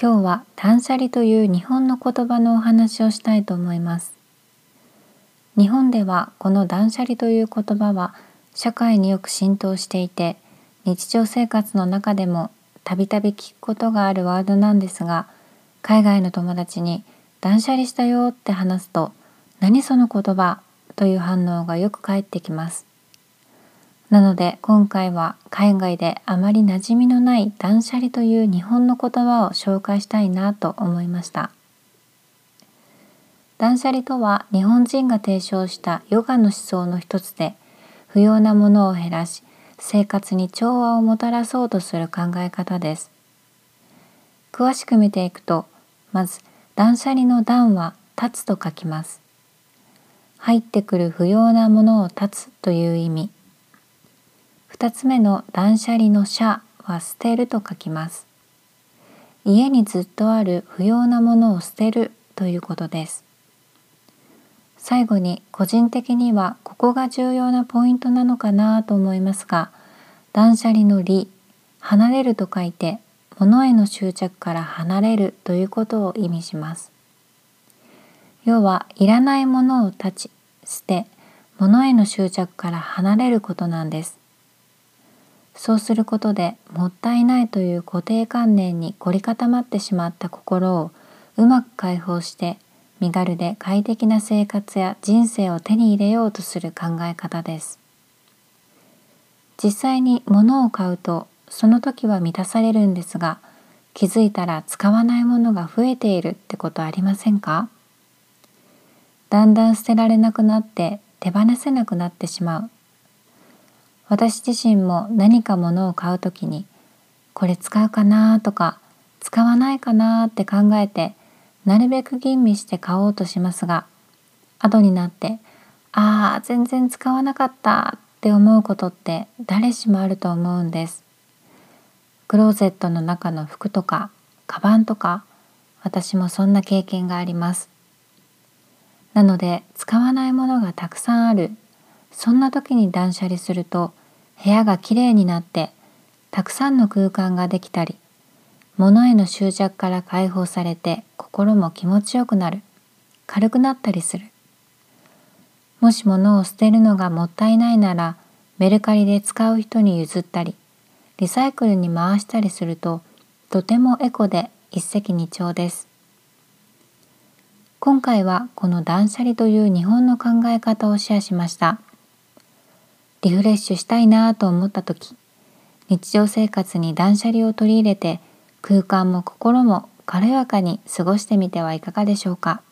今日は断捨離という日本の言葉のお話をしたいと思います。日本ではこの断捨離という言葉は社会によく浸透していて日常生活の中でもたびたび聞くことがあるワードなんですが海外の友達に断捨離したよって話すと何その言葉という反応がよく返ってきます。なので今回は海外であまり馴染みのない断捨離という日本の言葉を紹介したいなと思いました。断捨離とは日本人が提唱したヨガの思想の一つで不要なものを減らし生活に調和をもたらそうとする考え方です。詳しく見ていくとまず断捨離の断は立つと書きます。入ってくる不要なものを断つという意味。2つ目の断捨離の捨は捨てると書きます。家にずっとある不要なものを捨てるということです。最後に個人的にはここが重要なポイントなのかなと思いますが断捨離の離離れると書いて物への執着から離れるということを意味します要はいらないものを断ち捨て物への執着から離れることなんですそうすることでもったいないという固定観念に凝り固まってしまった心をうまく解放して身軽で快適な生活や人生を手に入れようとする考え方です。実際に物を買うとその時は満たされるんですが気づいたら使わないものが増えているってことありませんか？だんだん捨てられなくなって手放せなくなってしまう。私自身も何か物を買う時にこれ使うかなとか使わないかなって考えてなるべく吟味して買おうとしますが後になってああ全然使わなかったって思うことって誰しもあると思うんです。クローゼットの中の服とかカバンとか私もそんな経験があります。なので使わないものがたくさんある。そんな時に断捨離すると部屋がきれいになってたくさんの空間ができたり物への執着から解放されて心も気持ちよくなる。軽くなったりする。もし物を捨てるのがもったいないならメルカリで使う人に譲ったりリサイクルに回したりするととてもエコで一石二鳥です。今回はこの断捨離という日本の考え方をシェアしました。リフレッシュしたいなと思った時日常生活に断捨離を取り入れて空間も心も軽やかに過ごしてみてはいかがでしょうか？